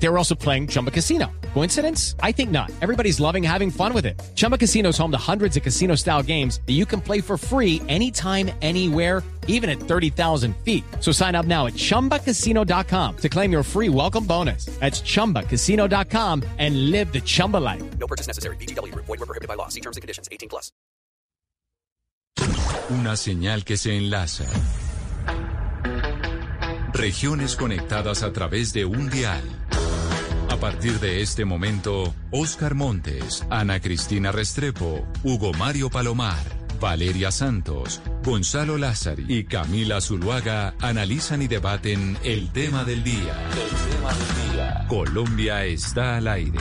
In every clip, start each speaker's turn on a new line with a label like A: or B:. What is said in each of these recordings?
A: They were also playing Chumba Casino. Coincidence? I think not. Everybody's loving having fun with it. Chumba Casino is home to hundreds of casino style games that you can play for free anytime, anywhere, even at 30,000 feet. So sign up now at chumbacasino.com to claim your free welcome bonus. That's chumbacasino.com and live the Chumba life.
B: No purchase necessary. BGW. Void were prohibited by law. See terms and conditions. 18 plus.
C: Una señal que se enlaza. Regiones conectadas a través de un dial. A partir de este momento, Oscar Montes, Ana Cristina Restrepo, Hugo Mario Palomar, Valeria Santos, Gonzalo Lázari y Camila Zuluaga analizan y debaten el tema del día. El tema del día. Colombia está al aire.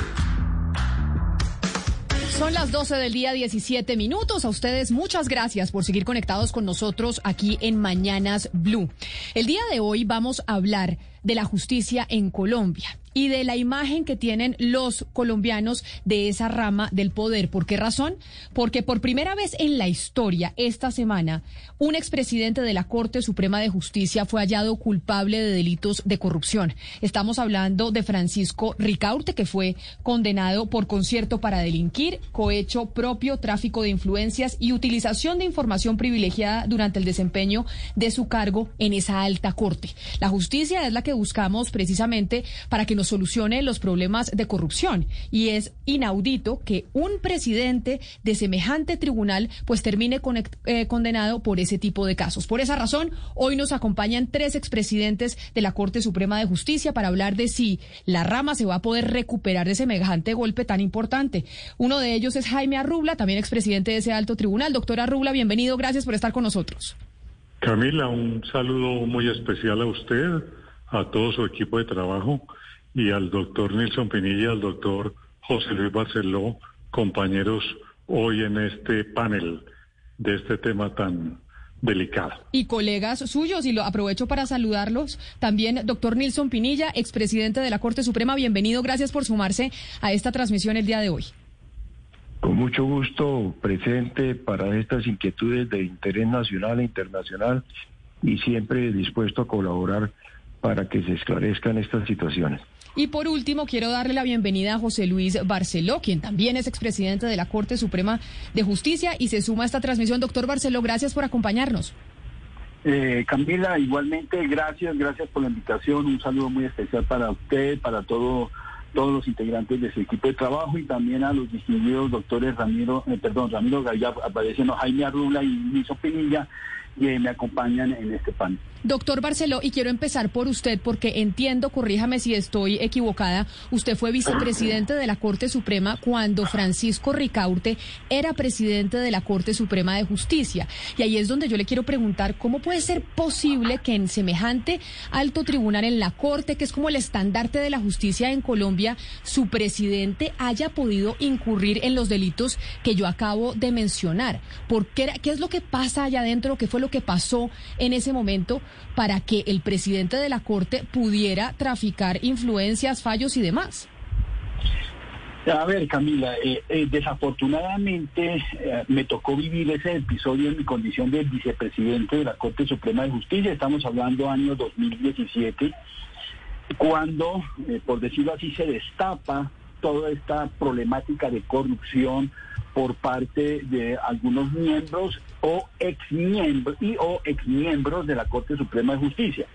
D: Son las 12 del día, 17 minutos. A ustedes muchas gracias por seguir conectados con nosotros aquí en Mañanas Blue. El día de hoy vamos a hablar de la justicia en Colombia y de la imagen que tienen los colombianos de esa rama del poder. ¿Por qué razón? Porque por primera vez en la historia, esta semana, un expresidente de la Corte Suprema de Justicia fue hallado culpable de delitos de corrupción. Estamos hablando de Francisco Ricaurte, que fue condenado por concierto para delinquir, cohecho propio, tráfico de influencias y utilización de información privilegiada durante el desempeño de su cargo en esa alta corte. La justicia es la que buscamos precisamente para que nos solucione los problemas de corrupción. Y es inaudito que un presidente de semejante tribunal pues termine eh, condenado por ese tipo de casos. Por esa razón, hoy nos acompañan tres expresidentes de la Corte Suprema de Justicia para hablar de si la rama se va a poder recuperar de semejante golpe tan importante. Uno de ellos es Jaime Arrubla, también expresidente de ese alto tribunal. Doctor Arrubla, bienvenido, gracias por estar con nosotros.
E: Camila, un saludo muy especial a usted, a todo su equipo de trabajo y al doctor Nilson Pinilla, al doctor José Luis Barceló, compañeros hoy en este panel de este tema tan delicado.
D: Y colegas suyos, y lo aprovecho para saludarlos, también doctor Nilson Pinilla, expresidente de la Corte Suprema, bienvenido, gracias por sumarse a esta transmisión el día de hoy.
F: Con mucho gusto, presente para estas inquietudes de interés nacional e internacional y siempre dispuesto a colaborar para que se esclarezcan estas situaciones.
D: Y por último, quiero darle la bienvenida a José Luis Barceló, quien también es expresidente de la Corte Suprema de Justicia y se suma a esta transmisión. Doctor Barceló, gracias por acompañarnos.
G: Eh, Camila, igualmente, gracias, gracias por la invitación. Un saludo muy especial para usted, para todo, todos los integrantes de su equipo de trabajo y también a los distinguidos doctores Ramiro, eh, perdón, Ramiro Gaya, apareciendo Jaime Arrula y Luis Pinilla, y me acompañan en este panel.
D: Doctor Barceló, y quiero empezar por usted porque entiendo, corríjame si estoy equivocada, usted fue vicepresidente de la Corte Suprema cuando Francisco Ricaurte era presidente de la Corte Suprema de Justicia. Y ahí es donde yo le quiero preguntar cómo puede ser posible que en semejante alto tribunal en la Corte, que es como el estandarte de la justicia en Colombia, su presidente haya podido incurrir en los delitos que yo acabo de mencionar. ¿Por qué, ¿Qué es lo que pasa allá adentro? ¿Qué fue lo que pasó en ese momento? para que el presidente de la Corte pudiera traficar influencias, fallos y demás.
G: A ver, Camila, eh, eh, desafortunadamente eh, me tocó vivir ese episodio en mi condición de vicepresidente de la Corte Suprema de Justicia. Estamos hablando año 2017, cuando, por decirlo así, se destapa toda esta problemática de corrupción por parte de algunos miembros o exmiembros y o exmiembros de la Corte Suprema de Justicia.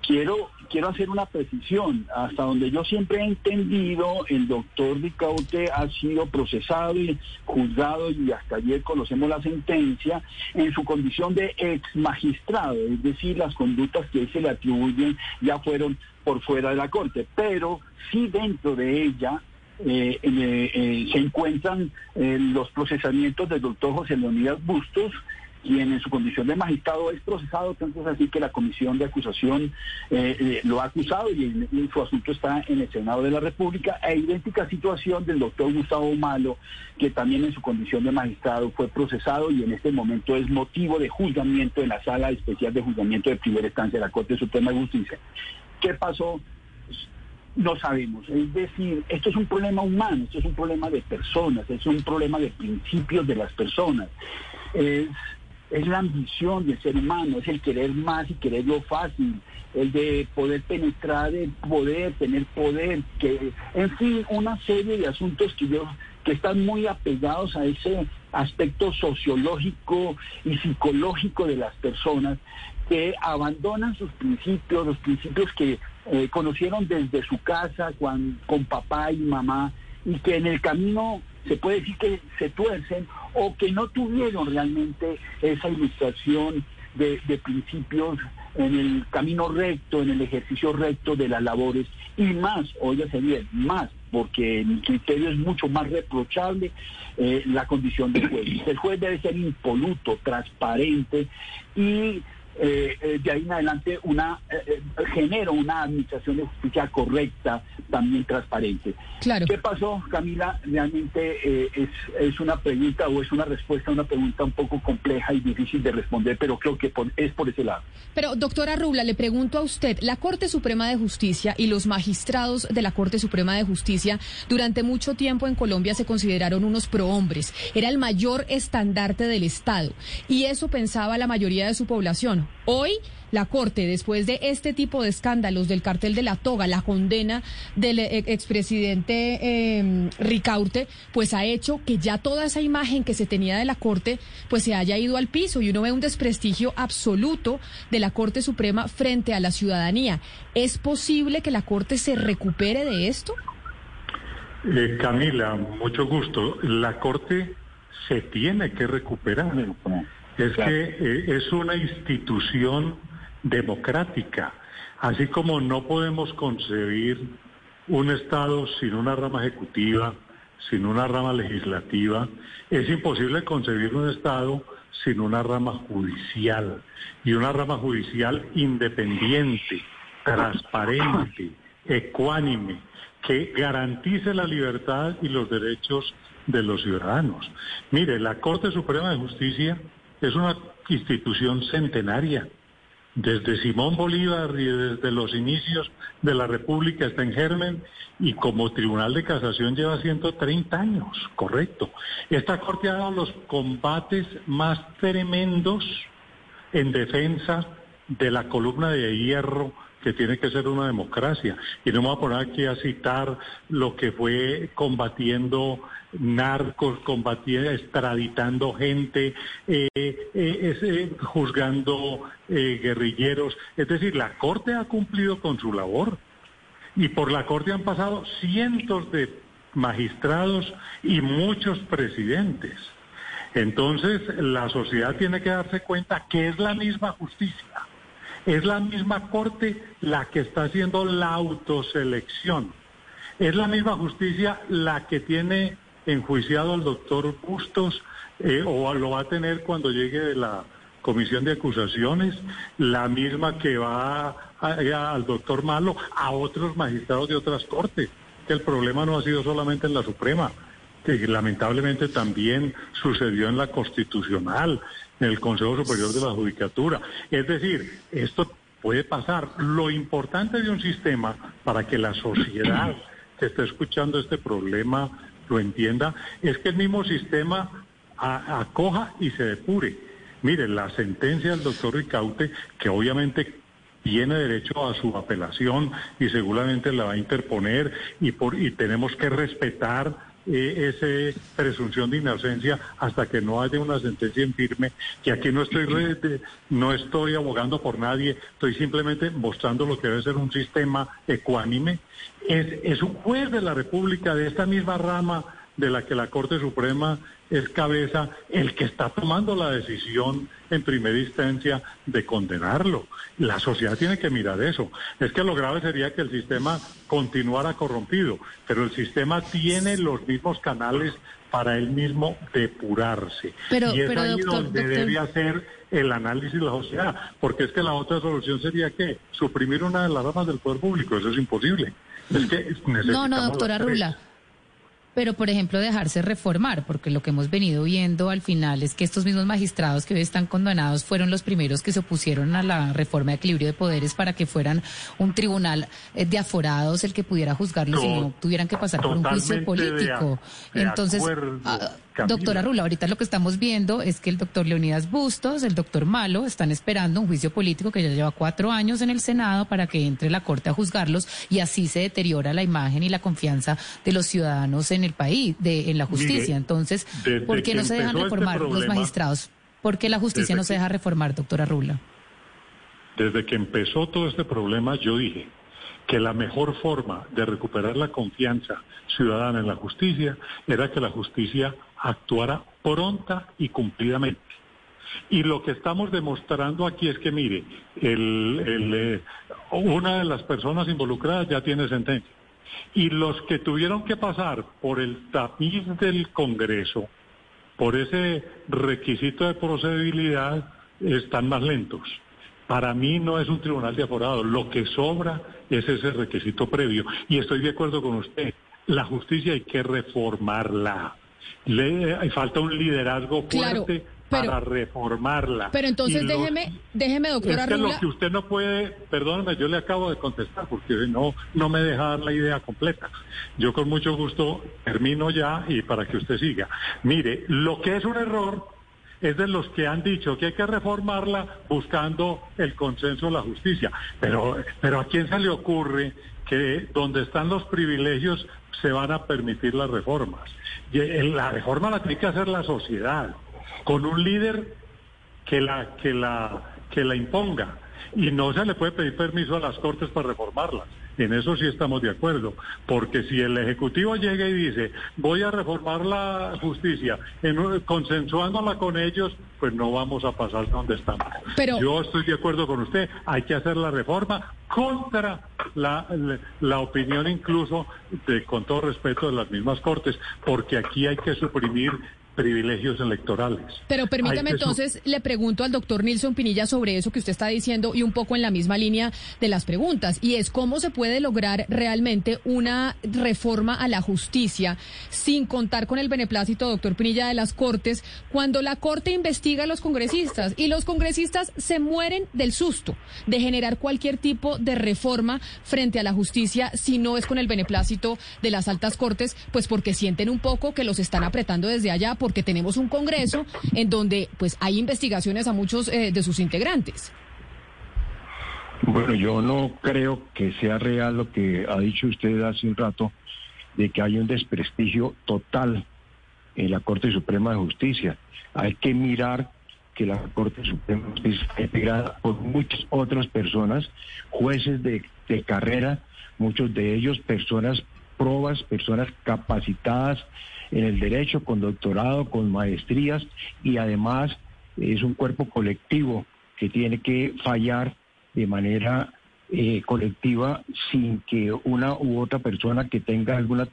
G: Quiero, quiero hacer una precisión. Hasta donde yo siempre he entendido, el doctor Ricaute ha sido procesado y juzgado y hasta ayer conocemos la sentencia en su condición de ex magistrado, es decir, las conductas que se le atribuyen ya fueron por fuera de la Corte, pero sí dentro de ella eh, eh, se encuentran eh, los procesamientos del doctor José Leonidas Bustos, quien en su condición de magistrado es procesado, tanto es así que la comisión de acusación lo ha acusado y, su asunto está en el Senado de la República, e idéntica situación del doctor Gustavo Malo, que también en su condición de magistrado fue procesado y en este momento es motivo de juzgamiento en la Sala Especial de Juzgamiento de Primera Instancia de la Corte Suprema de Justicia. ¿Qué pasó? No sabemos. Es decir, esto es un problema humano, esto es un problema de personas, es un problema de principios de las personas. Es, es la ambición del ser humano, es el querer más y querer lo fácil, el de poder penetrar el poder, tener poder, que, en fin, una serie de asuntos que yo que están muy apegados a ese aspecto sociológico y psicológico de las personas que abandonan sus principios, los principios que eh, conocieron desde su casa con papá y mamá y que en el camino se puede decir que se tuercen o que no tuvieron realmente esa ilustración de, de principios en el camino recto, en el ejercicio recto de las labores y más, óyase bien, más, porque mi criterio es mucho más reprochable eh, la condición del juez. El juez debe ser impoluto, transparente y eh, eh, de ahí en adelante una eh, genera una administración de justicia correcta, también transparente.
D: Claro.
G: ¿Qué pasó, Camila? Realmente es, es una pregunta o es una respuesta a una pregunta un poco compleja y difícil de responder, pero creo que es por ese lado.
D: Pero, doctora Rubla, le pregunto a usted, la Corte Suprema de Justicia y los magistrados de la Corte Suprema de Justicia durante mucho tiempo en Colombia se consideraron unos prohombres. Era el mayor estandarte del Estado. Y eso pensaba la mayoría de su población. Hoy la Corte, después de este tipo de escándalos del cartel de la toga, la condena del eh, expresidente eh, Ricaurte, pues ha hecho que ya toda esa imagen que se tenía de la Corte, pues se haya ido al piso y uno ve un desprestigio absoluto de la Corte Suprema frente a la ciudadanía. ¿Es posible que la Corte se recupere de esto?
E: Eh, Camila, mucho gusto. La Corte se tiene que recuperar es que eh, es una institución democrática, así como no podemos concebir un Estado sin una rama ejecutiva, sin una rama legislativa, es imposible concebir un Estado sin una rama judicial y una rama judicial independiente, transparente, ecuánime, que garantice la libertad y los derechos de los ciudadanos. Mire, la Corte Suprema de Justicia es una institución centenaria. Desde Simón Bolívar y desde los inicios de la República está en germen y como Tribunal de Casación lleva 130 años, correcto. Esta Corte ha dado los combates más tremendos en defensa de la columna de hierro que tiene que ser una democracia. Y no me voy a poner aquí a citar lo que fue combatiendo narcos, combatiendo, extraditando gente, eh, eh, eh, juzgando guerrilleros. Es decir, la Corte ha cumplido con su labor. Y por la Corte han pasado cientos de magistrados y muchos presidentes. Entonces, la sociedad tiene que darse cuenta que es la misma justicia es la misma Corte la que está haciendo la autoselección. Es la misma justicia la que tiene enjuiciado al doctor Bustos eh, o lo va a tener cuando llegue de la comisión de acusaciones, la misma que va al doctor Malo, a otros magistrados de otras cortes. Que el problema no ha sido solamente en la Suprema, que lamentablemente también sucedió en la Constitucional, el Consejo Superior de la Judicatura. Es decir, esto puede pasar. Lo importante de un sistema para que la sociedad que está escuchando este problema lo entienda es que el mismo sistema acoja y se depure. Mire, la sentencia del doctor Ricaute, que obviamente tiene derecho a su apelación y seguramente la va a interponer y, por, y tenemos que respetar eh, esa presunción de inocencia hasta que no haya una sentencia en firme, que aquí no estoy, no estoy abogando por nadie, estoy simplemente mostrando lo que debe ser un sistema ecuánime. Es, es un juez de la República de esta misma rama de la que la Corte Suprema es cabeza el que está tomando la decisión en primera instancia de condenarlo. La sociedad tiene que mirar eso. Es que lo grave sería que el sistema continuara corrompido, pero el sistema tiene los mismos canales para él mismo depurarse.
D: Pero,
E: y es
D: pero,
E: ahí
D: doctor,
E: donde
D: doctor.
E: debe hacer el análisis de la sociedad, porque es que la otra solución sería que suprimir una de las ramas del poder público, eso es imposible. Es que
D: No,
E: necesitamos
D: no, doctora. Rula.
H: Pero por ejemplo dejarse reformar, porque lo que hemos venido viendo al final es que estos mismos magistrados que hoy están condenados fueron los primeros que se opusieron a la reforma de equilibrio de poderes para que fueran un tribunal eh, de aforados el que pudiera juzgarlos y no tuvieran que pasar por un juicio político. Entonces, doctora Rula, ahorita lo que estamos viendo es que el doctor Leonidas Bustos, el doctor Malo, están esperando un juicio político que ya lleva cuatro años en el Senado para que entre la Corte a juzgarlos y así se deteriora la imagen y la confianza de los ciudadanos en el país, de, en la justicia. Entonces, ¿por qué no se dejan este reformar los magistrados? ¿Por qué la justicia no se deja reformar, doctora Rula?
E: Desde que empezó todo este problema, yo dije que la mejor forma de recuperar la confianza ciudadana en la justicia era que la justicia actuara pronta y cumplidamente. Y lo que estamos demostrando aquí es que, mire, eh, una de las personas involucradas ya tiene sentencia. Y los que tuvieron que pasar por el tapiz del Congreso, por ese requisito de procedibilidad, están más lentos. Para mí no es un tribunal de aforados, lo que sobra es ese requisito previo. Y estoy de acuerdo con usted, la justicia hay que reformarla. Le, falta un liderazgo fuerte para reformarla.
D: Pero entonces déjeme, déjeme, doctora
E: es que lo que usted no puede, perdóneme, yo le acabo de contestar porque no, no me deja dar la idea completa. Yo con mucho gusto termino ya y para que usted siga. Mire, lo que es un error es de los que han dicho que hay que reformarla buscando el consenso de la justicia. Pero, pero ¿a quién se le ocurre donde están los privilegios se van a permitir las reformas? La reforma la tiene que hacer la sociedad con un líder que la, que la, que la imponga. Y no se le puede pedir permiso a las Cortes para reformarlas. En eso sí estamos de acuerdo, porque si el Ejecutivo llega y dice, voy a reformar la justicia, en, consensuándola con ellos, pues no vamos a pasar donde estamos. Pero... Yo estoy de acuerdo con usted, hay que hacer la reforma contra la, la, opinión incluso, de, con todo respeto, de las mismas Cortes, porque aquí hay que suprimir privilegios electorales.
D: Pero permítame entonces, le pregunto al doctor Nilson Pinilla sobre eso que usted está diciendo y un poco en la misma línea de las preguntas, y es cómo se puede lograr realmente una reforma a la justicia sin contar con el beneplácito, doctor Pinilla, de las Cortes, cuando la Corte investiga a los congresistas y los congresistas se mueren del susto de generar cualquier tipo de reforma frente a la justicia si no es con el beneplácito de las altas Cortes, pues porque sienten un poco que los están apretando desde allá porque tenemos un Congreso en donde pues hay investigaciones a muchos eh, de sus integrantes.
F: Bueno, yo no creo que sea real lo que ha dicho usted hace un rato, de que hay un desprestigio total en la Corte Suprema de Justicia. Hay que mirar que la Corte Suprema de Justicia está integrada por muchas otras personas, jueces de, de carrera, muchos de ellos personas probas, personas capacitadas en el derecho, con doctorado, con maestrías y además es un cuerpo colectivo que tiene que fallar de manera eh, colectiva sin que una u otra persona que tenga alguna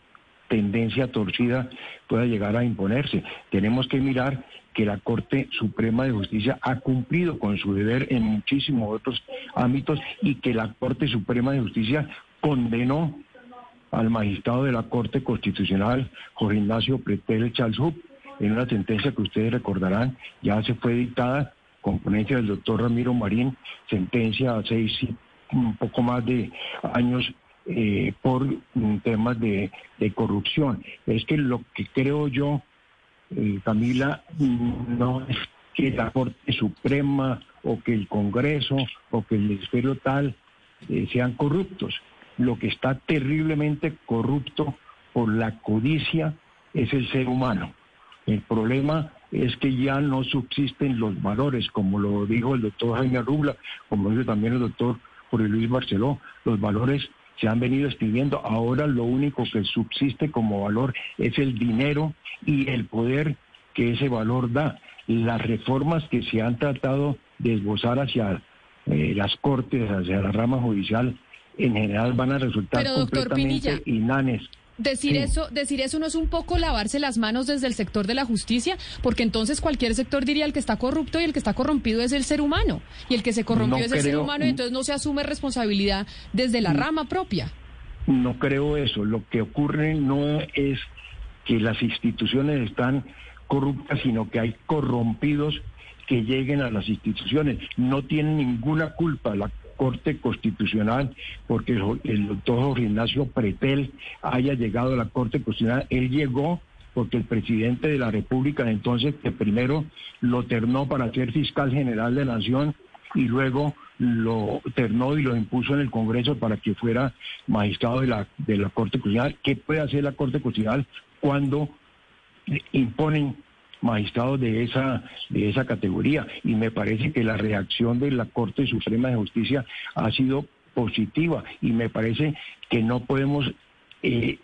F: tendencia torcida pueda llegar a imponerse. Tenemos que mirar que la Corte Suprema de Justicia ha cumplido con su deber en muchísimos otros ámbitos y que la Corte Suprema de Justicia condenó al magistrado de la Corte Constitucional, Jorge Ignacio Pretel Chalzup, en una sentencia que ustedes recordarán, ya se fue dictada con ponencia del doctor Ramiro Marín, sentencia a seis, un poco más de años eh, por temas de, corrupción. Es que lo que creo yo, eh, Camila, no es que la Corte Suprema o que el Congreso o que el Ministerio tal eh, sean corruptos lo que está terriblemente corrupto por la codicia es el ser humano. El problema es que ya no subsisten los valores, como lo dijo el doctor Jaime Rubla, como dijo también el doctor Jorge Luis Barceló, los valores se han venido escribiendo, ahora lo único que subsiste como valor es el dinero y el poder que ese valor da. Las reformas que se han tratado de esbozar hacia eh, las cortes, hacia la rama judicial, en general van a resultar completamente inanes.
D: Decir eso, decir eso no es un poco lavarse las manos desde el sector de la justicia, porque entonces cualquier sector diría el que está corrupto y el que está corrompido es el ser humano, y el que se corrompió es el ser humano, y entonces no se asume responsabilidad desde la rama propia.
F: No creo eso. Lo que ocurre no es que las instituciones están corruptas, sino que hay corrompidos que lleguen a las instituciones. No tienen ninguna culpa la Corte Constitucional porque el, doctor Jorge Ignacio Pretel haya llegado a la Corte Constitucional. Él llegó porque el presidente de la República entonces, primero lo ternó para ser fiscal general de la Nación y luego lo ternó y lo impuso en el Congreso para que fuera magistrado de la, de la Corte Constitucional. ¿Qué puede hacer la Corte Constitucional cuando imponen magistrados de esa, de esa categoría? Y me parece que la reacción de la Corte Suprema de Justicia ha sido positiva y me parece que no podemos eh,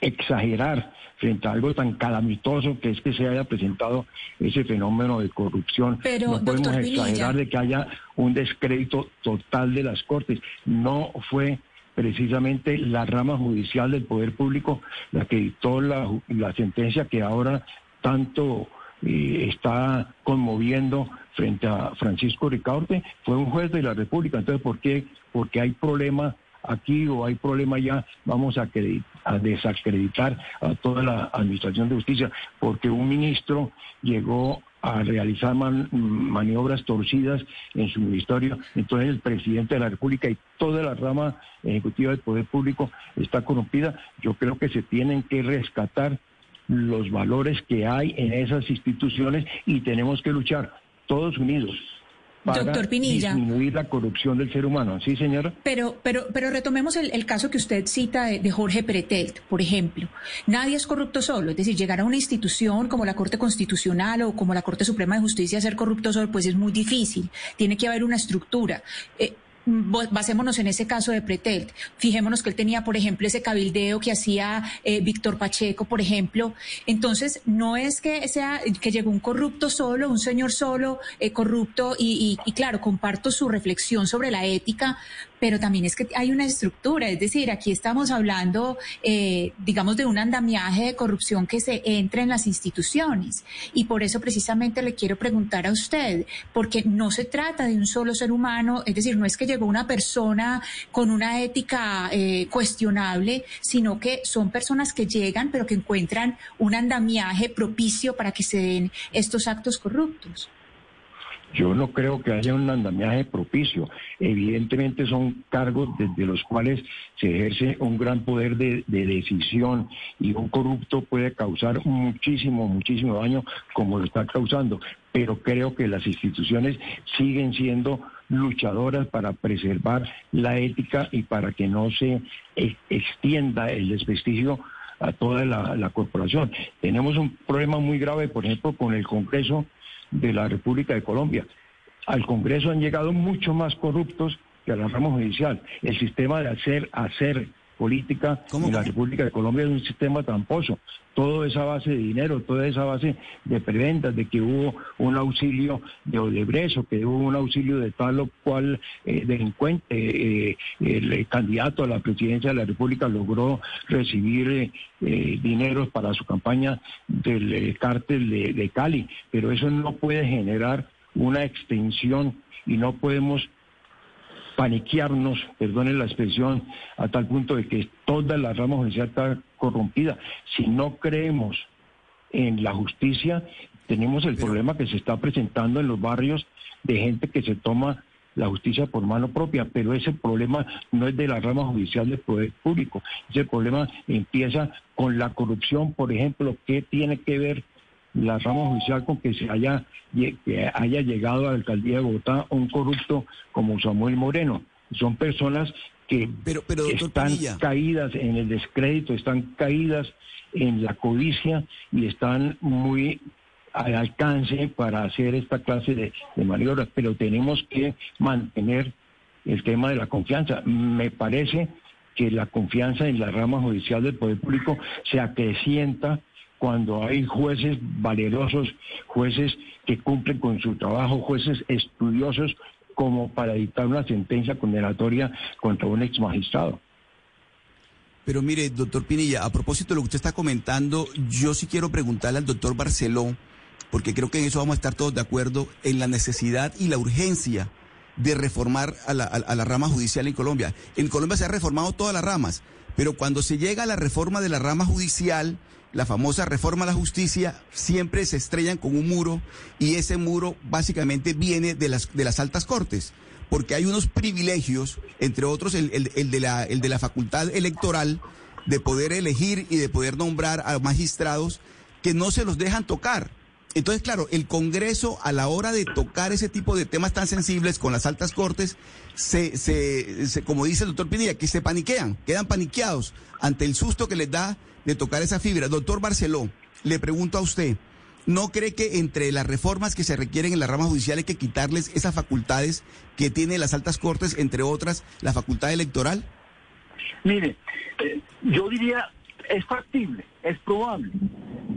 F: exagerar frente a algo tan calamitoso que es que se haya presentado ese fenómeno de corrupción.
D: Pero,
F: no podemos exagerar de que haya un descrédito total de las Cortes. No fue precisamente la rama judicial del Poder Público la que dictó la, la sentencia que ahora tanto eh, está conmoviendo frente a Francisco Ricaurte, fue un juez de la República. Entonces, ¿por qué? Porque hay problema aquí o hay problema allá, vamos a, acredi- a desacreditar a toda la Administración de Justicia, porque un ministro llegó a realizar man- maniobras torcidas en su ministerio, entonces el presidente de la República y toda la rama ejecutiva del Poder Público está corrompida. Yo creo que se tienen que rescatar los valores que hay en esas instituciones y tenemos que luchar todos unidos para
I: Doctor Pinilla.
F: disminuir la corrupción del ser humano. ¿Sí, señora?
I: Pero, pero, pero retomemos el, el caso que usted cita de, de Jorge Pretelt, por ejemplo. Nadie es corrupto solo, es decir, llegar a una institución como la Corte Constitucional o como la Corte Suprema de Justicia a ser corrupto solo, pues es muy difícil. Tiene que haber una estructura. Eh, Basémonos en ese caso de Pretelt. Fijémonos que él tenía, por ejemplo, ese cabildeo que hacía eh, Víctor Pacheco, por ejemplo. Entonces, no es que sea que llegó un corrupto solo, un señor solo, eh, corrupto, y, y- y claro, comparto su reflexión sobre la ética, pero también es que hay una estructura, es decir, aquí estamos hablando, eh, digamos, de un andamiaje de corrupción que se entra en las instituciones. Y por eso precisamente le quiero preguntar a usted, porque no se trata de un solo ser humano, es decir, no es que llegó una persona con una ética eh, cuestionable, sino que son personas que llegan, pero que encuentran un andamiaje propicio para que se den estos actos corruptos.
F: Yo no creo que haya un andamiaje propicio. Evidentemente son cargos desde los cuales se ejerce un gran poder de, de decisión y un corrupto puede causar muchísimo, muchísimo daño como lo está causando. Pero creo que las instituciones siguen siendo luchadoras para preservar la ética y para que no se e- extienda el desprestigio a toda la corporación. Tenemos un problema muy grave, por ejemplo, con el Congreso de la República de Colombia. Al Congreso han llegado mucho más corruptos que a la rama judicial. El sistema de hacer, hacer política en la República de Colombia es un sistema tramposo. Todo esa base de dinero, toda esa base de preventas, de que hubo un auxilio de Odebrecht o que hubo un auxilio de tal o cual eh, delincuente. eh, el eh, candidato a la presidencia de la República logró recibir eh, eh, dineros para su campaña del eh, cártel de, de Cali, pero eso no puede generar una extensión y no podemos paniquearnos, perdonen la expresión, a tal punto de que toda la rama judicial está corrompida. Si no creemos en la justicia, tenemos el problema que se está presentando en los barrios de gente que se toma la justicia por mano propia, pero ese problema no es de la rama judicial del poder público, ese problema empieza con la corrupción, por ejemplo, ¿qué tiene que ver la rama judicial con que se haya, que haya llegado a la alcaldía de Bogotá un corrupto como Samuel Moreno? Son personas que están caídas en el descrédito, están caídas en la codicia y están muy al alcance para hacer esta clase de, de maniobras, pero tenemos que mantener el tema de la confianza. Me parece que la confianza en la rama judicial del Poder Público se acrecienta cuando hay jueces valerosos, jueces que cumplen con su trabajo, jueces estudiosos como para dictar una sentencia condenatoria contra un ex magistrado.
J: Pero mire, doctor Pinilla, a propósito de lo que usted está comentando, yo sí quiero preguntarle al doctor Barceló, porque creo que en eso vamos a estar todos de acuerdo, en la necesidad y la urgencia de reformar a la, a, la rama judicial en Colombia. En Colombia se han reformado todas las ramas, Pero cuando se llega a la reforma de la rama judicial, la famosa reforma a la justicia, siempre se estrellan con un muro y ese muro básicamente viene de las, de las altas cortes, porque hay unos privilegios, entre otros el, el, de, la, el de la facultad electoral, de poder elegir y de poder nombrar a magistrados que no se los dejan tocar. Entonces, claro, el Congreso a la hora de tocar ese tipo de temas tan sensibles con las altas cortes, se, se, se, como dice el doctor Pinilla, que se paniquean, quedan paniqueados ante el susto que les da de tocar esa fibra. Doctor Barceló, le pregunto a usted, ¿no cree que entre las reformas que se requieren en la rama judicial hay que quitarles esas facultades que tienen las altas cortes, entre otras, la facultad electoral?
G: Mire, eh, yo diría, es factible, es probable.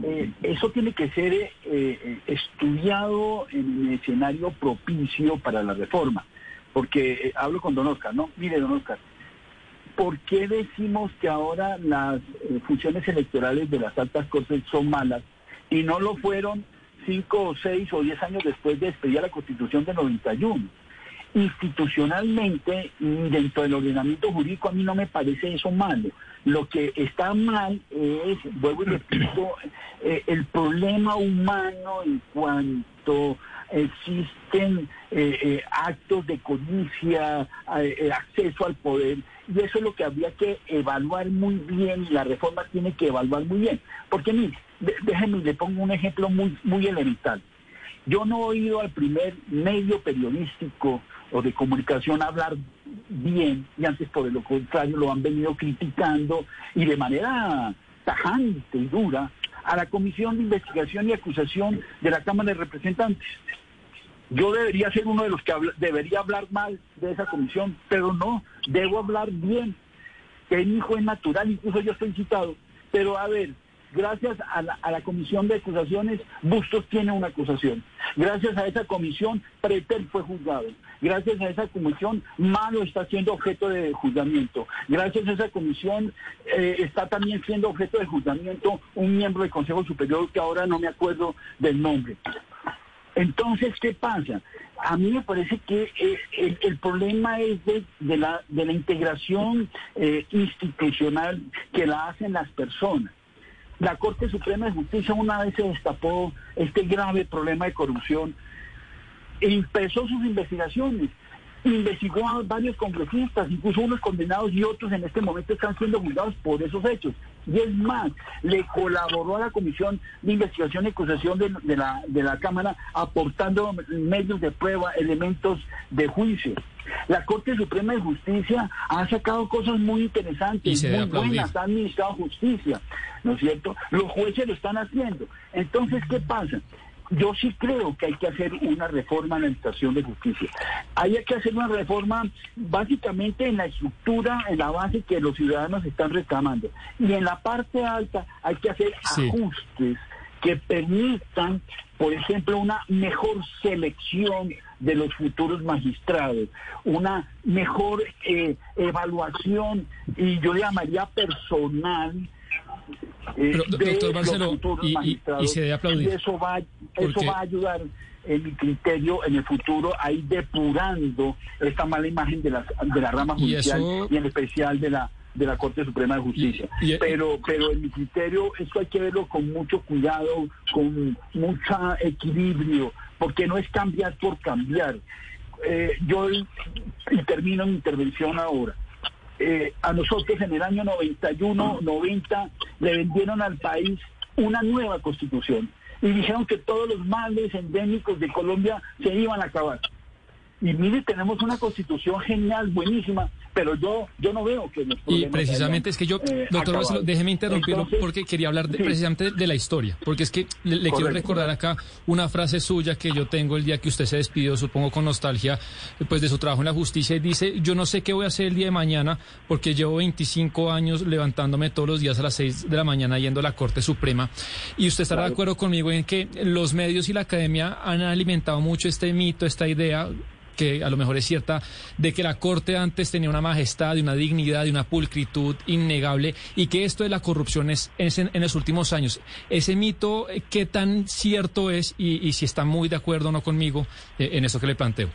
G: Eh, eso tiene que ser eh, eh, estudiado en un escenario propicio para la reforma. Porque hablo con don Oscar, ¿no? Mire, don Oscar, ¿por qué decimos que ahora las eh, funciones electorales de las altas cortes son malas y no lo fueron cinco o seis o diez años después de despedir la Constitución de 91? institucionalmente y dentro del ordenamiento jurídico a mí no me parece eso malo. Lo que está mal es, vuelvo y repito, eh, el problema humano en cuanto existen eh, eh, actos de codicia, eh, eh, acceso al poder, y eso es lo que habría que evaluar muy bien, y la reforma tiene que evaluar muy bien. Porque mire, déjeme, le pongo un ejemplo muy, muy elemental. Yo no he oído al primer medio periodístico o de comunicación hablar bien y antes por el contrario lo han venido criticando y de manera tajante y dura a la Comisión de Investigación y Acusación de la Cámara de Representantes. Yo debería ser uno de los que habla- debería hablar mal de esa comisión, pero no, debo hablar bien, hijo es natural, incluso yo estoy citado. Pero a ver, gracias a la, a la comisión de acusaciones, Bustos tiene una acusación. Gracias a esa comisión, Pretel fue juzgado. Gracias a esa comisión, Malo está siendo objeto de juzgamiento. Gracias a esa comisión, eh, está también siendo objeto de juzgamiento un miembro del Consejo Superior que ahora no me acuerdo del nombre. Entonces, ¿qué pasa? A mí me parece que eh, el, problema es de, de la, de la integración eh, institucional que la hacen las personas. La Corte Suprema de Justicia una vez se destapó este grave problema de corrupción e empezó sus investigaciones. Investigó a varios congresistas, incluso unos condenados y otros en este momento están siendo juzgados por esos hechos. Y es más, le colaboró a la Comisión de Investigación y Acusación de, de la, de la Cámara aportando medios de prueba, elementos de juicio. La Corte Suprema de Justicia ha sacado cosas muy interesantes, muy buenas, ha administrado justicia, ¿no es cierto? Los jueces lo están haciendo. Entonces, ¿qué pasa? Yo sí creo que hay que hacer una reforma en la administración de justicia. Hay que hacer una reforma básicamente en la estructura, en la base que los ciudadanos están reclamando. Y en la parte alta hay que hacer
K: Sí.
G: ajustes que permitan, por ejemplo, una mejor selección de los futuros magistrados, una mejor eh, evaluación, y yo llamaría personal,
K: Pero, do-
G: de
K: doctor Barceló, y- y- y se debe aplaudir.
G: Y eso va, eso va a ayudar, en mi criterio, en el futuro, a ir depurando esta mala imagen de la, de la rama
K: Y
G: judicial
K: eso-
G: y en especial de la de la Corte Suprema de Justicia.
K: Y- y-
G: pero, pero en mi criterio, esto hay que verlo con mucho cuidado, con mucho equilibrio, porque no es cambiar por cambiar. Eh, yo, y termino mi intervención ahora. Eh, a nosotros en el año 91, 90, le vendieron al país una nueva constitución y dijeron que todos los males endémicos de Colombia se iban a acabar. Y mire, tenemos una constitución genial, buenísima, pero yo yo no veo que los
K: Y precisamente
G: hayan,
K: es que yo,
G: eh,
K: doctor déjeme interrumpirlo
G: Entonces,
K: porque quería hablar de-
G: sí.
K: precisamente de la historia, porque es que le, le quiero recordar acá una frase suya que yo tengo el día que usted se despidió, supongo con nostalgia, pues de su trabajo en la justicia y dice, yo no sé qué voy a hacer el día de mañana porque llevo 25 años levantándome todos los días a las 6 de la mañana yendo a la Corte Suprema y usted estará de acuerdo conmigo en que los medios y la academia han alimentado mucho este mito, esta idea que a lo mejor es cierta, de que la Corte antes tenía una majestad una dignidad una pulcritud innegable y que esto de la corrupción es, es en, en los últimos años. Ese mito, eh, ¿qué tan cierto es y, y si está muy de acuerdo o no conmigo eh, en eso que le planteo?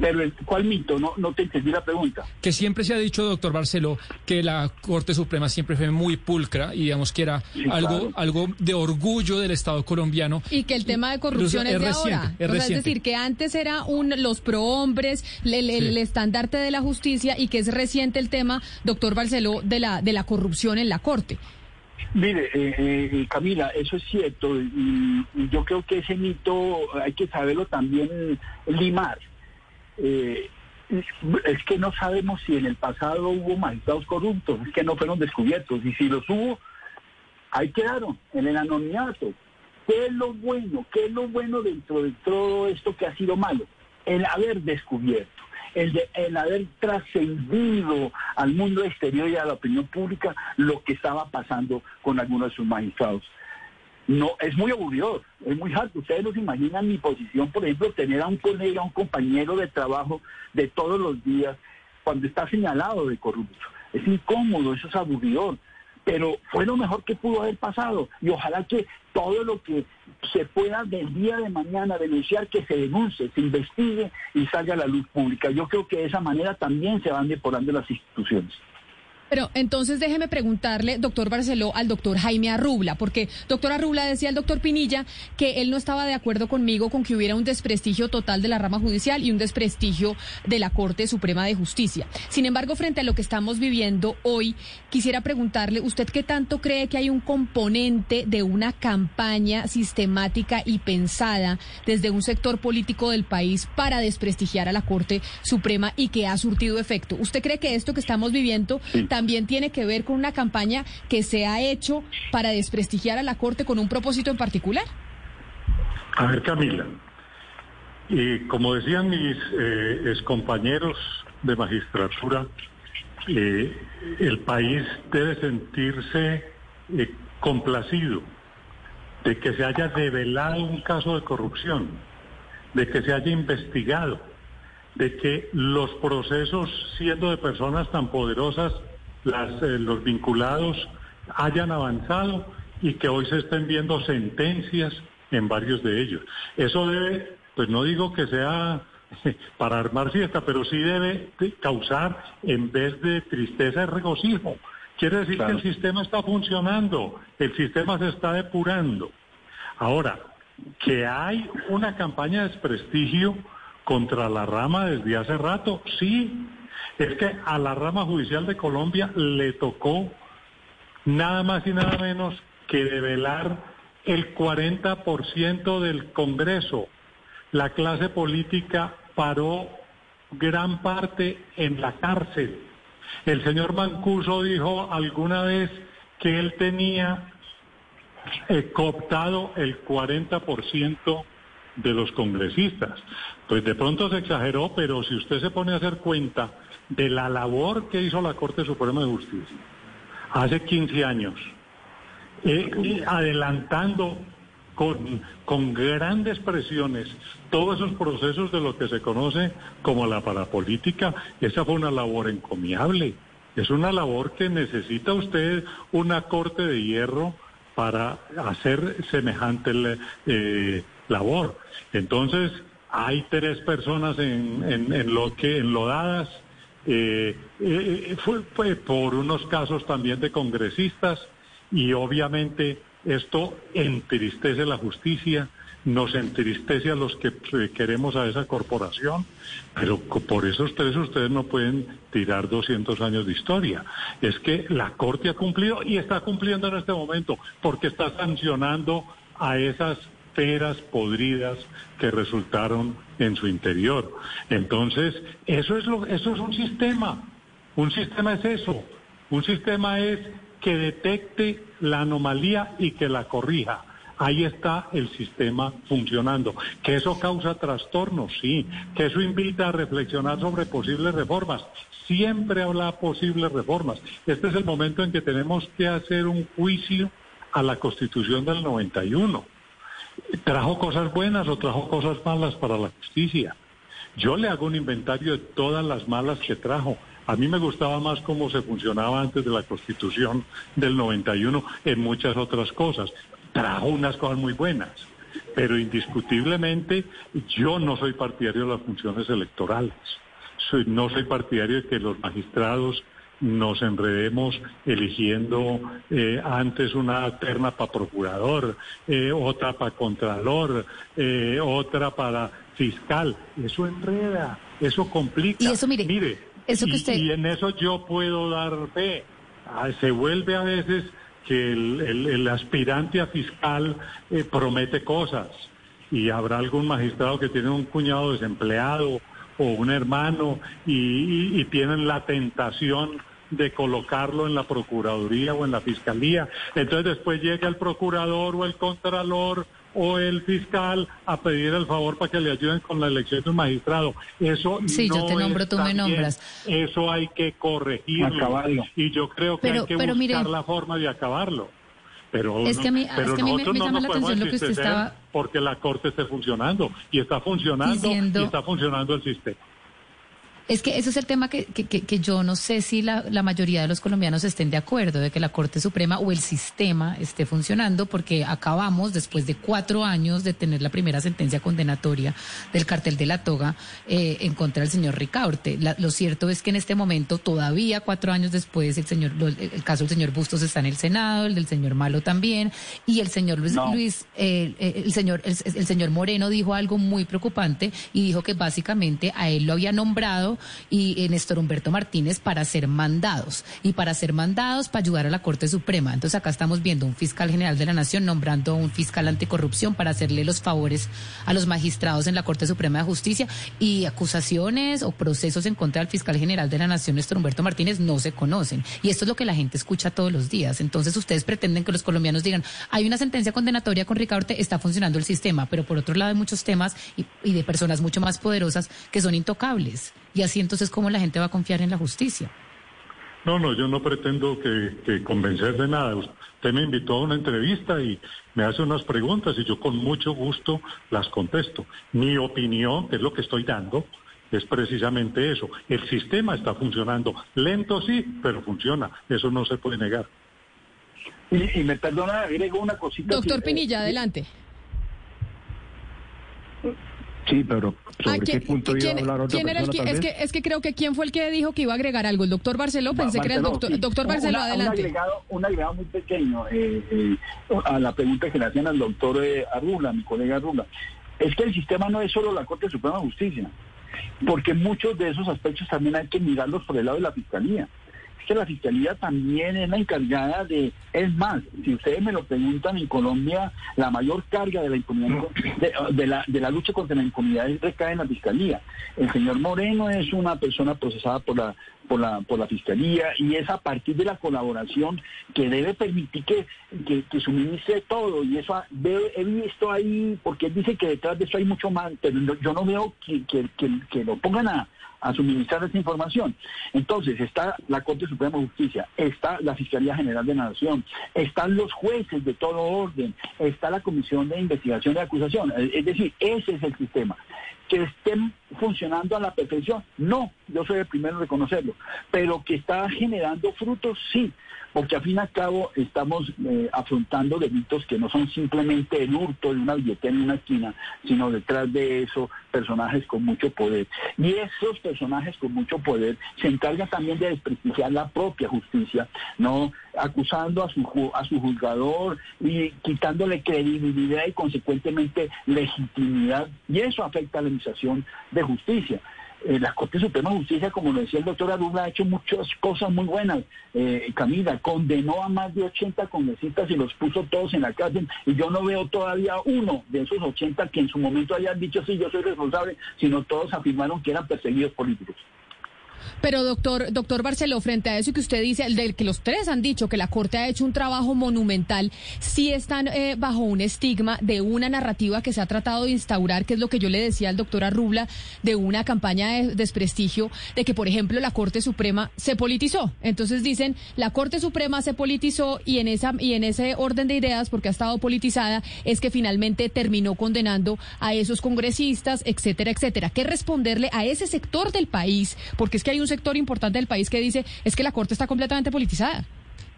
G: Pero el, ¿cuál mito? No, no te entendí la pregunta.
K: Que siempre se ha dicho, doctor Barceló, que la Corte Suprema siempre fue muy pulcra y digamos que era
G: Sí,
K: algo,
G: claro.
K: algo de orgullo del Estado colombiano.
D: Y que el tema de corrupción es,
K: Es
D: de
K: reciente,
D: ahora.
K: es
D: O sea, es
K: reciente.
D: decir, que antes era un los prohombres, el, el- el estandarte de la justicia y que es reciente el tema, doctor Barceló, de la, de la corrupción en la Corte.
G: Mire, eh, eh, Camila, eso es cierto y, y yo creo que ese mito hay que saberlo también limar. Eh, es que no sabemos si en el pasado hubo magistrados corruptos, es que no fueron descubiertos y si los hubo, ahí quedaron, en el anonimato. ¿Qué es lo bueno? ¿Qué es lo bueno dentro de todo esto que ha sido malo? El haber descubierto, el, de- el haber trascendido al mundo exterior y a la opinión pública lo que estaba pasando con algunos de sus magistrados. No, es muy aburrido, es muy harto. Ustedes no se imaginan mi posición, por ejemplo, tener a un colega, a un compañero de trabajo de todos los días cuando está señalado de corrupto. Es incómodo, eso es aburrido. Pero fue lo mejor que pudo haber pasado. Y ojalá que todo lo que se pueda del día de mañana denunciar, que se denuncie, se investigue y salga a la luz pública. Yo creo que de esa manera también se van depurando las instituciones.
D: Pero entonces déjeme preguntarle, doctor Barceló, al doctor Jaime Arrubla, porque doctor Arrubla decía al doctor Pinilla que él no estaba de acuerdo conmigo con que hubiera un desprestigio total de la rama judicial y un desprestigio de la Corte Suprema de Justicia. Sin embargo, frente a lo que estamos viviendo hoy, quisiera preguntarle, ¿usted qué tanto cree que hay un componente de una campaña sistemática y pensada desde un sector político del país para desprestigiar a la Corte Suprema y que ha surtido efecto? ¿Usted cree que esto que estamos viviendo también tiene que ver con una campaña que se ha hecho para desprestigiar a la Corte con un propósito en particular?
E: A ver, Camila, y como decían mis eh, excompañeros de magistratura, eh, el país debe sentirse eh, complacido de que se haya develado un caso de corrupción, de que se haya investigado, de que los procesos, siendo de personas tan poderosas, las, eh, los vinculados hayan avanzado y que hoy se estén viendo sentencias en varios de ellos. Eso debe, pues no digo que sea para armar fiesta, pero sí debe de causar, en vez de tristeza, regocijo. Quiere decir
G: Claro.
E: que el sistema está funcionando, el sistema se está depurando. Ahora, que hay una campaña de desprestigio contra la rama desde hace rato, sí. Es que a la rama judicial de Colombia le tocó nada más y nada menos que develar el 40% del Congreso. La clase política paró gran parte en la cárcel. El señor Mancuso dijo alguna vez que él tenía eh, cooptado el 40% de los congresistas. Pues de pronto se exageró, pero si usted se pone a hacer cuenta de la labor que hizo la Corte Suprema de Justicia hace 15 años, eh, adelantando con, con grandes presiones todos esos procesos de lo que se conoce como la parapolítica, esa fue una labor encomiable. Es una labor que necesita usted una corte de hierro para hacer semejante eh, labor. Entonces, hay tres personas en, en, en lo que enlodadas. Eh, eh, fue, fue por unos casos también de congresistas y obviamente esto entristece la justicia, nos entristece a los que queremos a esa corporación, pero por esos tres ustedes no pueden tirar 200 años de historia. Es que la Corte ha cumplido y está cumpliendo en este momento porque está sancionando a esas feras podridas que resultaron en su interior. Entonces, eso es lo eso es un sistema. Un sistema es eso. Un sistema es que detecte la anomalía y que la corrija. Ahí está el sistema funcionando. ¿Que eso causa trastornos? Sí. ¿Que eso invita a reflexionar sobre posibles reformas? Siempre habla posibles reformas. Este es el momento en que tenemos que hacer un juicio a la Constitución del 91. ¿Trajo cosas buenas o trajo cosas malas para la justicia? Yo le hago un inventario de todas las malas que trajo. A mí me gustaba más cómo se funcionaba antes de la Constitución del 91 en muchas otras cosas. Trajo unas cosas muy buenas, pero indiscutiblemente yo no soy partidario de las funciones electorales. Soy- no soy partidario de que los magistrados nos enredemos eligiendo eh, antes una terna para procurador, eh, otra para contralor, eh, otra para fiscal. Eso enreda, eso complica.
H: Y eso, mire, eso que usted-
E: y en eso yo puedo dar fe. Ah, Se vuelve a veces que el, el- el aspirante a fiscal eh, promete cosas y habrá algún magistrado que tiene un cuñado desempleado o un hermano y, y- y tienen la tentación de colocarlo en la Procuraduría o en la Fiscalía. Entonces después llega el procurador o el contralor o el fiscal a pedir el favor para que le ayuden con la elección de un magistrado. Eso
H: Sí, yo
E: no
H: te nombro, tú
E: está
H: me
E: bien.
H: nombras.
E: Eso hay que corregirlo.
G: Acabarlo.
E: Y yo creo que
H: Pero-
E: hay que
H: pero
E: buscar
H: mire-
E: la forma de acabarlo. Pero,
H: Es que a mí-
E: pero
H: es que a mí me-
E: nosotros
H: me
E: no
H: llama la
E: podemos
H: atención lo que usted
E: entristecer
H: estaba-
E: porque la Corte esté funcionando. Y está funcionando
H: Diciendo-
E: y está funcionando el sistema.
H: Es que ese es el tema que, que, que- que yo no sé si la, la mayoría de los colombianos estén de acuerdo de que la Corte Suprema o el sistema esté funcionando porque acabamos, después de cuatro años de tener la primera sentencia condenatoria del cartel de la toga eh, en contra del señor Ricaurte. La- lo cierto es que en este momento, todavía cuatro años después, el, señor, lo- el, caso del señor Bustos está en el Senado, el del señor Malo también, y el señor Luis,
G: No.
H: Luis eh, eh, el señor el, el señor Moreno dijo algo muy preocupante y dijo que básicamente a él lo había nombrado y Néstor Humberto Martínez para ser mandados y para ser mandados para ayudar a la Corte Suprema. Entonces acá estamos viendo un fiscal general de la Nación nombrando a un fiscal anticorrupción para hacerle los favores a los magistrados en la Corte Suprema de Justicia y acusaciones o procesos en contra del fiscal general de la Nación Néstor Humberto Martínez no se conocen y esto es lo que la gente escucha todos los días. Entonces ustedes pretenden que los colombianos digan, hay una sentencia condenatoria con Ricaurte, está funcionando el sistema, pero por otro lado hay muchos temas y de personas mucho más poderosas que son intocables. Y así entonces, ¿cómo la gente va a confiar en la justicia?
E: No, no, yo no pretendo que, que convencer de nada. Usted me invitó a una entrevista y me hace unas preguntas y yo con mucho gusto las contesto. Mi opinión, que es lo que estoy dando, es precisamente eso. El sistema está funcionando. Lento sí, pero funciona. Eso no se puede negar.
G: Y, y me perdona, agrego una cosita.
D: Doctor
G: que-
D: Pinilla, adelante.
F: Sí, pero ¿sobre
D: Ah,
F: qué
D: ¿quién-
F: punto iba a hablar otra
D: quién era el
F: persona,
D: que,
F: tal
D: es,
F: vez?
D: que, es que creo que quién fue el que dijo que iba a agregar algo. El doctor Barceló, pensé que era el
G: Barceló,
D: doctor,
G: sí.
D: doctor Barceló,
G: Una-
D: adelante.
G: Un agregado, un agregado muy pequeño eh, eh, a la pregunta que le hacían al doctor eh, Arrula, mi colega Arrula. Es que el sistema no es solo la Corte Suprema de Justicia, porque muchos de esos aspectos también hay que mirarlos por el lado de la Fiscalía. Es que la Fiscalía también es la encargada de, es más, si ustedes me lo preguntan, en Colombia la mayor carga de la impunidad, de, de la, de la lucha contra la impunidad recae en la Fiscalía. El señor Moreno es una persona procesada por la por la, por la Fiscalía y es a partir de la colaboración que debe permitir que, que, que suministre todo y eso ha- ve- he visto ahí, porque él dice que detrás de eso hay mucho más, pero yo no veo que, que, que- que lo pongan a, a suministrar esa información. Entonces, está la Corte Suprema de Justicia, está la Fiscalía General de la Nación, están los jueces de todo orden, está la Comisión de Investigación y Acusación. Es decir, ese es el sistema. Que estén funcionando a la perfección, no, yo soy el primero en reconocerlo, pero que está generando frutos, sí, porque al fin y al cabo estamos eh, afrontando delitos que no son simplemente el hurto de una billetera en una esquina, sino detrás de eso personajes con mucho poder. Y esos personajes con mucho poder se encargan también de desprestigiar la propia justicia, no acusando a su a su juzgador y quitándole credibilidad y consecuentemente legitimidad, y eso afecta a la administración de justicia. Eh, la Corte Suprema de Justicia, como lo decía el doctor Arula, ha hecho muchas cosas muy buenas. Eh, Camila condenó a más de 80 congresistas y los puso todos en la cárcel. Y yo no veo todavía uno de esos 80 que en su momento hayan dicho, sí, yo soy responsable, sino todos afirmaron que eran perseguidos políticos.
D: Pero doctor, doctor Barceló, frente a eso que usted dice, el del que los tres han dicho que la Corte ha hecho un trabajo monumental, sí están eh, bajo un estigma de una narrativa que se ha tratado de instaurar, que es lo que yo le decía al doctor Arrubla, de una campaña de desprestigio, de que, por ejemplo, la Corte Suprema se politizó. Entonces dicen, la Corte Suprema se politizó y en esa y en ese orden de ideas, porque ha estado politizada, es que finalmente terminó condenando a esos congresistas, etcétera, etcétera. ¿Qué responderle a ese sector del país? Porque es que hay un sector importante del país que dice es que la Corte está completamente politizada.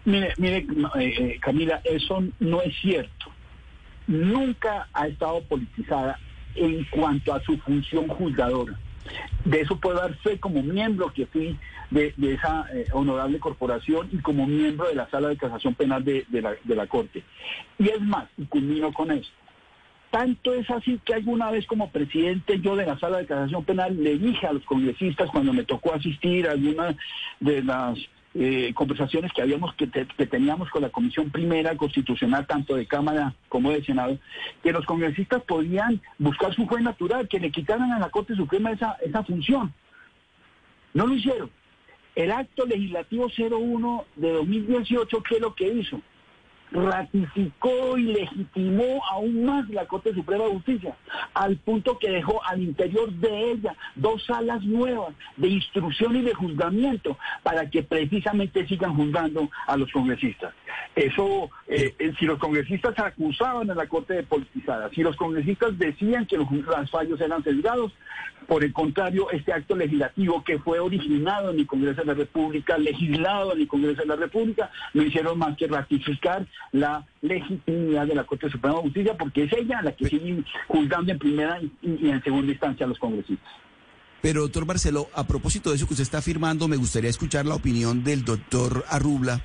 G: Mire, mire, eh, eh, Camila, eso no es cierto. nunca ha estado politizada en cuanto a su función juzgadora. De eso puedo dar fe como miembro que fui de, esa eh, honorable corporación y como miembro de la sala de casación penal de, la, de la Corte. Y es más, y culmino con esto. Tanto es así que alguna vez como presidente yo de la sala de casación penal le dije a los congresistas cuando me tocó asistir a alguna de las eh, conversaciones que habíamos que, teníamos con la comisión primera constitucional tanto de cámara como de senado que los congresistas podían buscar su juez natural que le quitaran a la corte suprema esa esa función. No lo hicieron. El acto legislativo 01 de 2018 qué es lo que hizo ratificó y legitimó aún más la Corte Suprema de Justicia, al punto que dejó al interior de ella dos salas nuevas de instrucción y de juzgamiento para que precisamente sigan juzgando a los congresistas. Eso, eh, eh, si los congresistas acusaban a la Corte de politizada, si los congresistas decían que los, los fallos eran sesgados, por el contrario, este acto legislativo que fue originado en el Congreso de la República, legislado en el Congreso de la República, no hicieron más que ratificar la legitimidad de la Corte Suprema de Justicia, porque es ella la que sigue juzgando en primera y, en segunda instancia a los congresistas.
J: Pero, doctor Barceló, a propósito de eso que usted está afirmando, me gustaría escuchar la opinión del doctor Arrubla,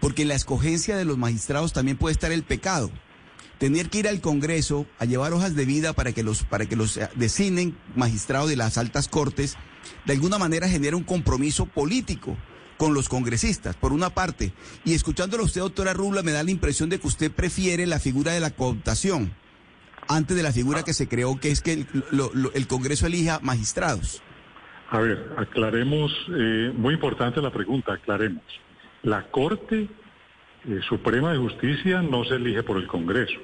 J: porque en la escogencia de los magistrados también puede estar el pecado tener que ir al Congreso a llevar hojas de vida para que los, para que los eh, designen magistrados de las altas cortes, de alguna manera genera un compromiso político con los congresistas, por una parte. Y escuchándolo usted, doctora Rubla, me da la impresión de que usted prefiere la figura de la cooptación antes de la figura que se creó, que es que el, Congreso elija magistrados.
E: A ver, aclaremos, eh, muy importante la pregunta, aclaremos. La Corte eh, Suprema de Justicia no se elige por el Congreso,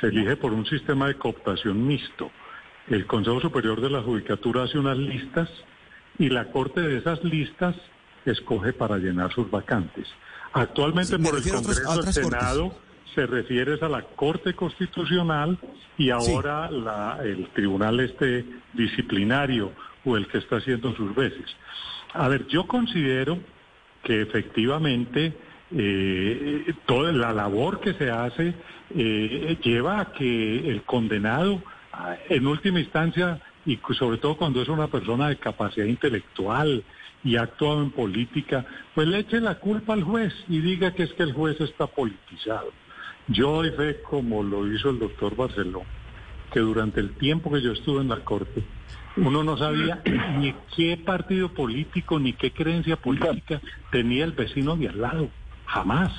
E: se elige por un sistema de cooptación mixto. El Consejo Superior de la Judicatura hace unas listas y la Corte de esas listas escoge para llenar sus vacantes. Actualmente por el Congreso del Senado se refiere a la Corte Constitucional y ahora el Tribunal este disciplinario o el que está haciendo sus veces. A ver, yo considero que efectivamente eh, toda la labor que se hace eh, lleva a que el condenado, en última instancia, y sobre todo cuando es una persona de capacidad intelectual y ha actuado en política, pues le eche la culpa al juez y diga que es que el juez está politizado. Yo doy fe, como lo hizo el doctor Barceló, que durante el tiempo que yo estuve en la Corte, uno no sabía ni qué partido político ni qué creencia política tenía el vecino de al lado. Jamás,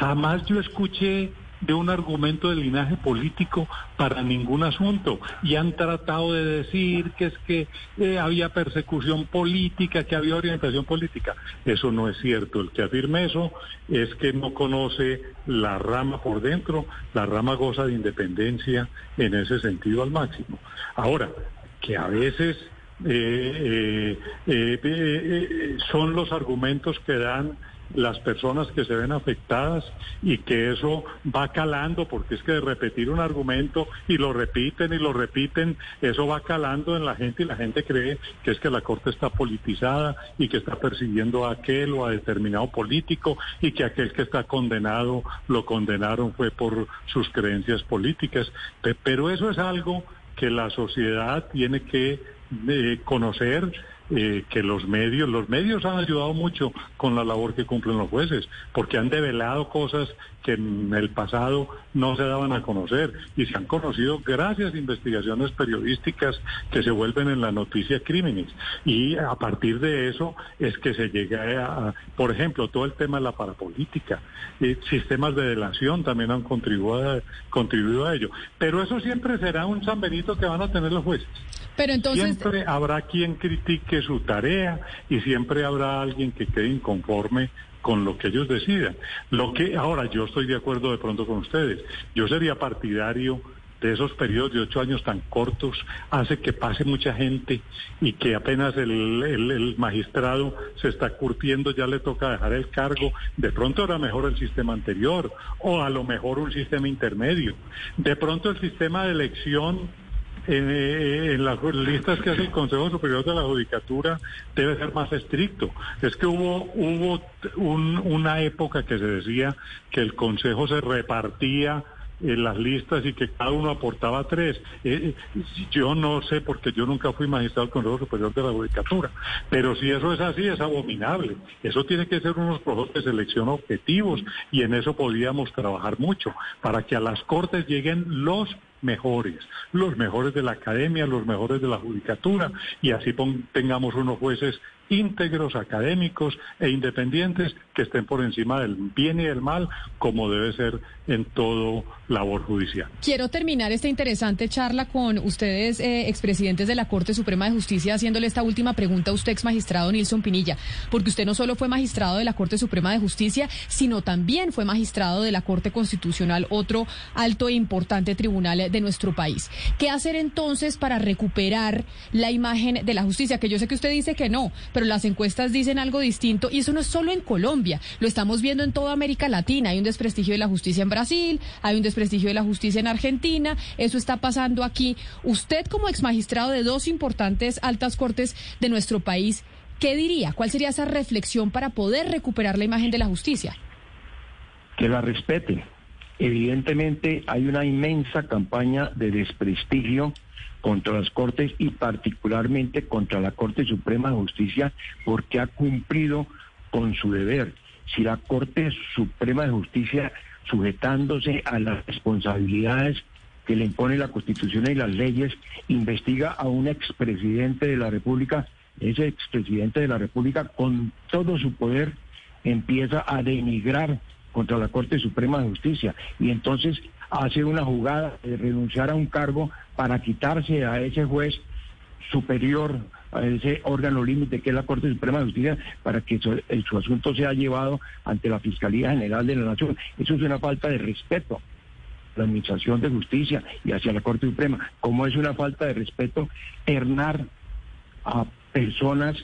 E: jamás yo escuché de un argumento de linaje político para ningún asunto y han tratado de decir que es que eh, había persecución política, que había orientación política. Eso no es cierto. El que afirme eso es que no conoce la rama por dentro, la rama goza de independencia en ese sentido al máximo. Ahora, que a veces eh, eh, son los argumentos que dan las personas que se ven afectadas y que eso va calando, porque es que de repetir un argumento y lo repiten y lo repiten, eso va calando en la gente y la gente cree que es que la Corte está politizada y que está persiguiendo a aquel o a determinado político y que aquel que está condenado lo condenaron fue por sus creencias políticas. Pero eso es algo que la sociedad tiene que eh, conocer eh, que los medios, los medios han ayudado mucho con la labor que cumplen los jueces, porque han develado cosas que en el pasado no se daban a conocer y se han conocido gracias a investigaciones periodísticas que se vuelven en la noticia crímenes. Y a partir de eso es que se llega a, por ejemplo, todo el tema de la parapolítica, sistemas de delación también han contribuido a, contribuido a ello. Pero eso siempre será un San Benito que van a tener los jueces.
D: Pero entonces...
E: Siempre habrá quien critique su tarea y siempre habrá alguien que quede inconforme con lo que ellos decidan. Lo que ahora yo estoy de acuerdo de pronto con ustedes. Yo sería partidario de esos periodos de ocho años tan cortos hace que pase mucha gente y que apenas el, el, magistrado se está curtiendo, ya le toca dejar el cargo. De pronto era mejor el sistema anterior o a lo mejor un sistema intermedio. De pronto el sistema de elección en, las listas que hace el Consejo Superior de la Judicatura debe ser más estricto. Es que hubo, hubo una época que se decía que el Consejo se repartía eh, las listas y que cada uno aportaba tres. Eh, yo no sé, porque yo nunca fui magistrado del Consejo Superior de la Judicatura, pero si eso es así, es abominable. Eso tiene que ser unos procesos de selección objetivos y en eso podríamos trabajar mucho para que a las Cortes lleguen los mejores, los mejores de la academia, los mejores de la judicatura, y así tengamos unos jueces íntegros, académicos e independientes que estén por encima del bien y del mal, como debe ser en todo labor judicial.
D: Quiero terminar esta interesante charla con ustedes, eh, expresidentes de la Corte Suprema de Justicia, haciéndole esta última pregunta a usted, ex magistrado Nilson Pinilla, porque usted no solo fue magistrado de la Corte Suprema de Justicia, sino también fue magistrado de la Corte Constitucional, otro alto e importante tribunal de nuestro país. ¿Qué hacer entonces para recuperar la imagen de la justicia? Que yo sé que usted dice que no, pero las encuestas dicen algo distinto y eso no es solo en Colombia, lo estamos viendo en toda América Latina. Hay un desprestigio de la justicia en Brasil, hay un desprestigio de la justicia en Argentina, eso está pasando aquí. Usted como ex magistrado de dos importantes altas cortes de nuestro país, ¿qué diría? ¿Cuál sería esa reflexión para poder recuperar la imagen de la justicia?
F: Que la respeten. Evidentemente hay una inmensa campaña de desprestigio contra las Cortes y particularmente contra la Corte Suprema de Justicia porque ha cumplido con su deber. Si la Corte Suprema de Justicia, sujetándose a las responsabilidades que le impone la Constitución y las leyes, investiga a un expresidente de la República, ese expresidente de la República con todo su poder empieza a denigrar contra la Corte Suprema de Justicia y entonces hace una jugada de renunciar a un cargo para quitarse a ese juez superior, a ese órgano límite que es la Corte Suprema de Justicia, para que su, su, asunto sea llevado ante la Fiscalía General de la Nación. Eso es una falta de respeto a la Administración de Justicia y hacia la Corte Suprema, como es una falta de respeto ternar a personas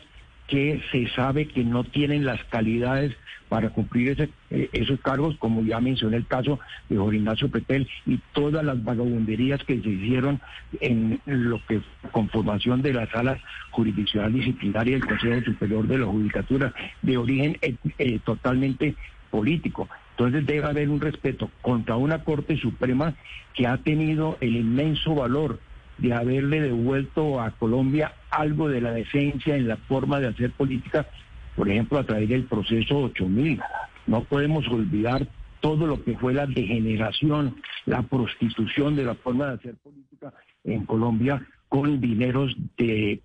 F: que se sabe que no tienen las calidades para cumplir ese, eh, esos cargos, como ya mencioné el caso de Jorge Ignacio Petel y todas las vagabunderías que se hicieron en lo que conformación de la sala jurisdiccional disciplinaria del Consejo Superior de la Judicatura de origen eh, eh, totalmente político. Entonces debe haber un respeto contra una Corte Suprema que ha tenido el inmenso valor de haberle devuelto a Colombia algo de la decencia en la forma de hacer política, por ejemplo, a través del proceso 8000. No podemos olvidar todo lo que fue la degeneración, la prostitución de la forma de hacer política en Colombia con dineros de,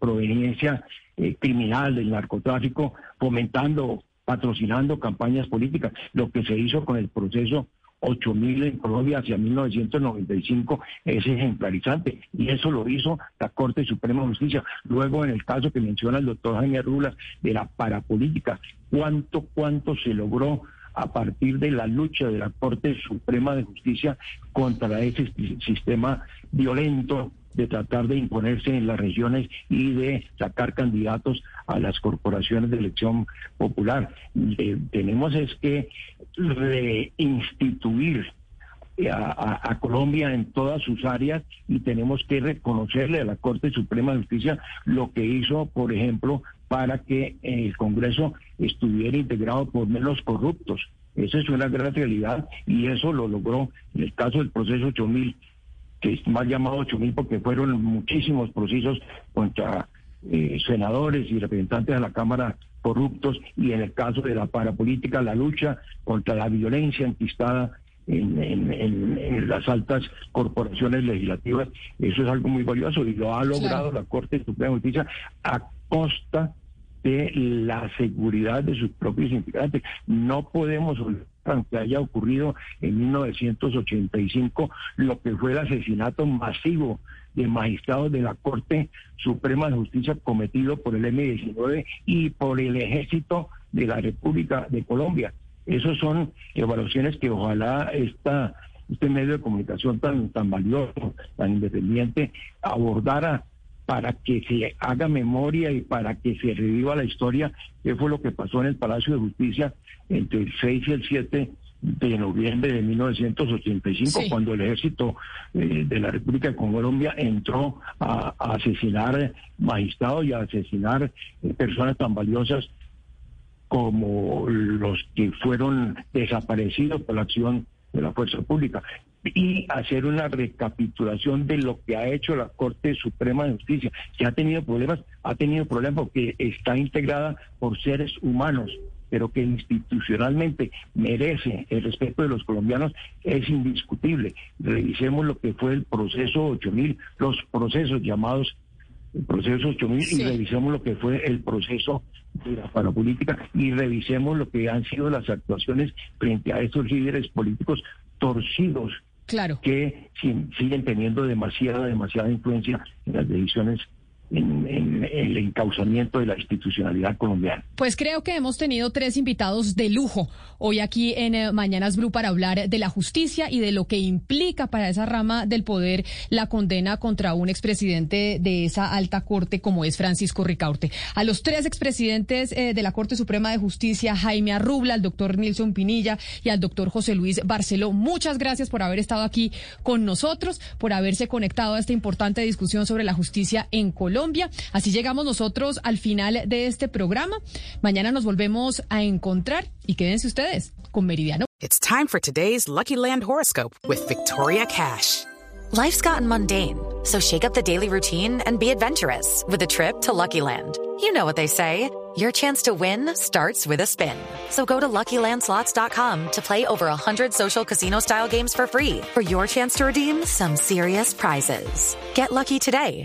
F: proveniencia eh, criminal del narcotráfico, fomentando, patrocinando campañas políticas, lo que se hizo con el proceso 8.000 en Colombia hacia 1995 es ejemplarizante y eso lo hizo la Corte Suprema de Justicia. Luego en el caso que menciona el doctor Jaime Rulas de la parapolítica, ¿cuánto, cuánto se logró a partir de la lucha de la Corte Suprema de Justicia contra ese sistema violento de tratar de imponerse en las regiones y de sacar candidatos a las corporaciones de elección popular. Eh, tenemos que reinstituir a, a, Colombia en todas sus áreas y tenemos que reconocerle a la Corte Suprema de Justicia lo que hizo, por ejemplo, para que el Congreso estuviera integrado por menos corruptos. Esa es una gran realidad y eso lo logró en el caso del proceso 8000 que es más llamado 8.000 porque fueron muchísimos procesos contra eh, senadores y representantes de la Cámara corruptos y en el caso de la parapolítica, la lucha contra la violencia enquistada en, en, las altas corporaciones legislativas, eso es algo muy valioso y lo ha logrado la Corte Suprema de Justicia a costa de la seguridad de sus propios integrantes. No podemos olvidar aunque haya ocurrido en 1985 lo que fue el asesinato masivo de magistrados de la Corte Suprema de Justicia cometido por el M-19 y por el Ejército de la República de Colombia. Esas son evaluaciones que ojalá esta, este medio de comunicación tan, tan valioso, tan independiente, abordara para que se haga memoria y para que se reviva la historia, qué fue lo que pasó en el Palacio de Justicia entre el 6 y el 7 de noviembre de 1985, cuando el ejército eh, de la República de Colombia entró a, asesinar magistrados y a asesinar eh, personas tan valiosas como los que fueron desaparecidos por la acción de la fuerza pública. Y hacer una recapitulación de lo que ha hecho la Corte Suprema de Justicia. Si ha tenido problemas, ha tenido problemas porque está integrada por seres humanos, pero que institucionalmente merece el respeto de los colombianos es indiscutible. Revisemos lo que fue el proceso 8000, los procesos llamados el proceso 8000 y revisemos lo que fue el proceso de la parapolítica y revisemos lo que han sido las actuaciones frente a estos líderes políticos torcidos
D: Claro.
F: que siguen teniendo demasiada, demasiada influencia en las decisiones en, el encauzamiento de la institucionalidad colombiana.
D: Pues creo que hemos tenido tres invitados de lujo hoy aquí en eh, Mañanas Blue para hablar de la justicia y de lo que implica para esa rama del poder la condena contra un expresidente de esa alta corte como es Francisco Ricaurte. A los tres expresidentes eh, de la Corte Suprema de Justicia, Jaime Arrubla, al doctor Nilson Pinilla y al doctor José Luis Barceló, muchas gracias por haber estado aquí con nosotros, por haberse conectado a esta importante discusión sobre la justicia en Colombia. Así llegamos nosotros al final de este programa. Mañana nos volvemos a encontrar y quédense ustedes con Meridiano.
L: It's time for today's Lucky Land horoscope with Victoria Cash.
M: Life's gotten mundane, so shake up the daily routine and be adventurous with a trip to Lucky Land. You know what they say. Your chance to win starts with a spin. So go to LuckyLandSlots.com to play over 100 social casino-style games for free for your chance to redeem some serious prizes. Get lucky today